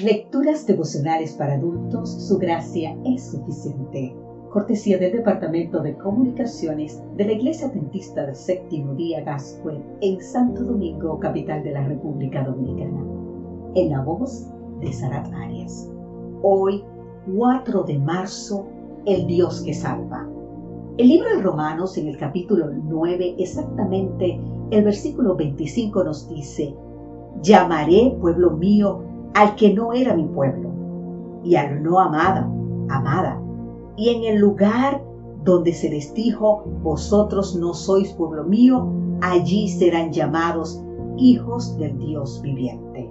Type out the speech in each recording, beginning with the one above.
Lecturas devocionales para adultos, su gracia es suficiente. Cortesía del Departamento de Comunicaciones de la Iglesia Adventista del Séptimo Día Gascue en Santo Domingo, capital de la República Dominicana. En la voz de Sarat Arias. Hoy, 4 de marzo, el Dios que salva. El libro de Romanos en el capítulo 9, exactamente el versículo 25 nos dice, llamaré pueblo mío al que no era mi pueblo, y al no amada, amada. Y en el lugar donde se les dijo, vosotros no sois pueblo mío, allí serán llamados hijos del Dios viviente.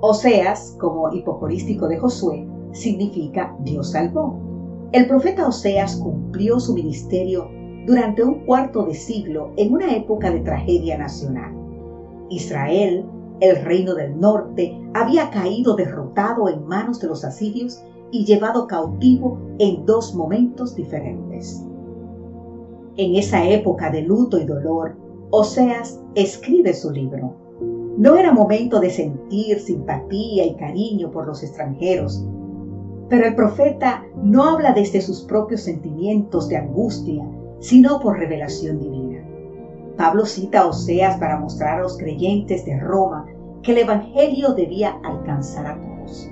Oseas, como hipocorístico de Josué, significa Dios salvó. El profeta Oseas cumplió su ministerio durante un cuarto de siglo en una época de tragedia nacional. Israel el reino del norte había caído derrotado en manos de los asirios y llevado cautivo en dos momentos diferentes. En esa época de luto y dolor, Oseas escribe su libro. No era momento de sentir simpatía y cariño por los extranjeros, pero el profeta no habla desde sus propios sentimientos de angustia, sino por revelación divina. Pablo cita a Oseas para mostrar a los creyentes de Roma que el Evangelio debía alcanzar a todos.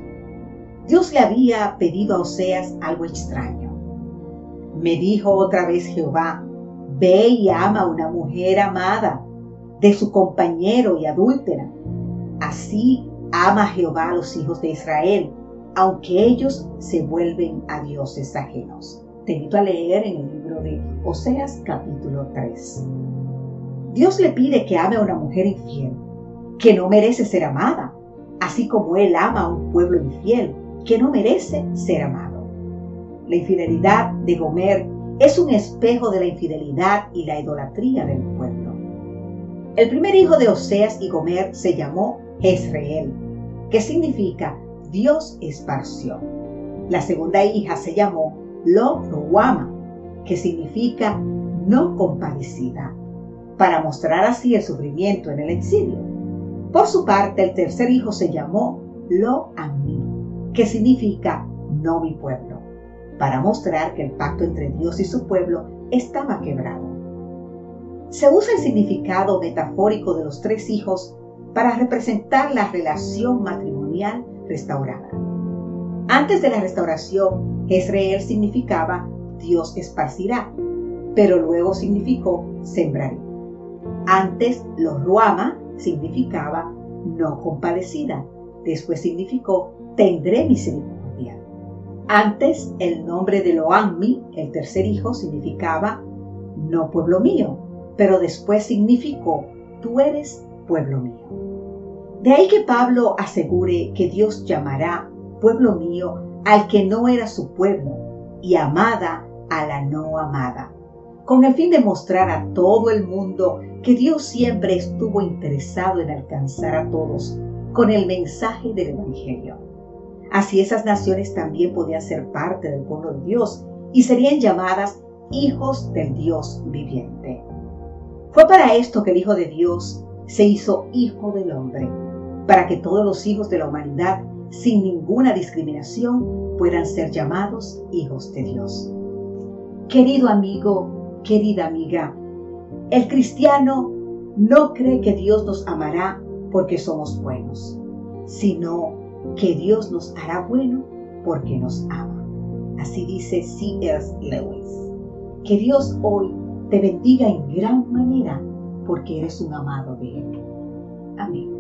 Dios le había pedido a Oseas algo extraño. Me dijo otra vez Jehová, ve y ama a una mujer amada de su compañero y adúltera. Así ama Jehová a los hijos de Israel, aunque ellos se vuelven a dioses ajenos. Te invito a leer en el libro de Oseas capítulo 3. Dios le pide que ame a una mujer infiel, que no merece ser amada, así como Él ama a un pueblo infiel, que no merece ser amado. La infidelidad de Gomer es un espejo de la infidelidad y la idolatría del pueblo. El primer hijo de Oseas y Gomer se llamó Jezreel, que significa Dios esparció. La segunda hija se llamó Lo que significa no compadecida para mostrar así el sufrimiento en el exilio. Por su parte, el tercer hijo se llamó Lo Ammi, que significa no mi pueblo, para mostrar que el pacto entre Dios y su pueblo estaba quebrado. Se usa el significado metafórico de los tres hijos para representar la relación matrimonial restaurada. Antes de la restauración, Jezreel significaba Dios esparcirá, pero luego significó sembraré. Antes, los Ruama significaba no compadecida. Después significó tendré misericordia. Antes, el nombre de Loanmi, el tercer hijo, significaba no pueblo mío, pero después significó tú eres pueblo mío. De ahí que Pablo asegure que Dios llamará pueblo mío al que no era su pueblo y amada a la no amada con el fin de mostrar a todo el mundo que Dios siempre estuvo interesado en alcanzar a todos con el mensaje del Evangelio. Así esas naciones también podían ser parte del pueblo de Dios y serían llamadas hijos del Dios viviente. Fue para esto que el Hijo de Dios se hizo Hijo del Hombre, para que todos los hijos de la humanidad, sin ninguna discriminación, puedan ser llamados hijos de Dios. Querido amigo, querida amiga, el cristiano no cree que Dios nos amará porque somos buenos, sino que Dios nos hará bueno porque nos ama. Así dice C.S. Lewis. Que Dios hoy te bendiga en gran manera porque eres un amado de Él. Amén.